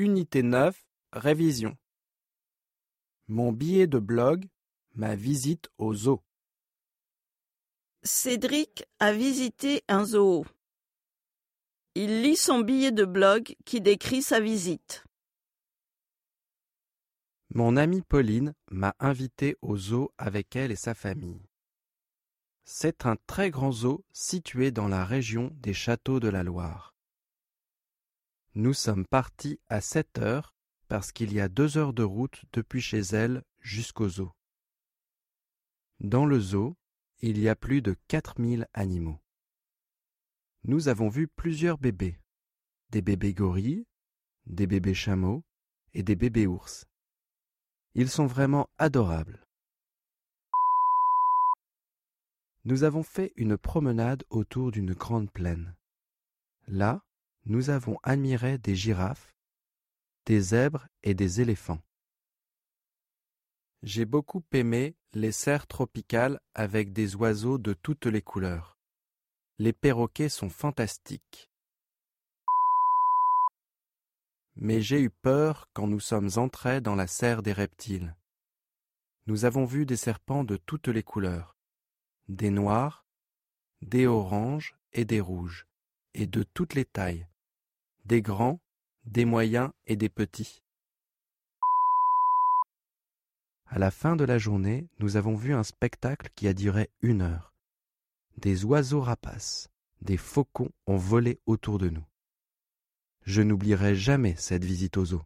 Unité 9, révision. Mon billet de blog, ma visite au zoo. Cédric a visité un zoo. Il lit son billet de blog qui décrit sa visite. Mon amie Pauline m'a invité au zoo avec elle et sa famille. C'est un très grand zoo situé dans la région des Châteaux de la Loire. Nous sommes partis à 7 heures parce qu'il y a deux heures de route depuis chez elle jusqu'au zoo. Dans le zoo, il y a plus de 4000 animaux. Nous avons vu plusieurs bébés, des bébés gorilles, des bébés chameaux et des bébés ours. Ils sont vraiment adorables. Nous avons fait une promenade autour d'une grande plaine. Là, nous avons admiré des girafes, des zèbres et des éléphants. J'ai beaucoup aimé les serres tropicales avec des oiseaux de toutes les couleurs. Les perroquets sont fantastiques. Mais j'ai eu peur quand nous sommes entrés dans la serre des reptiles. Nous avons vu des serpents de toutes les couleurs, des noirs, des oranges et des rouges, et de toutes les tailles, des grands, des moyens et des petits. À la fin de la journée, nous avons vu un spectacle qui a duré une heure. Des oiseaux rapaces, des faucons ont volé autour de nous. Je n'oublierai jamais cette visite au zoo.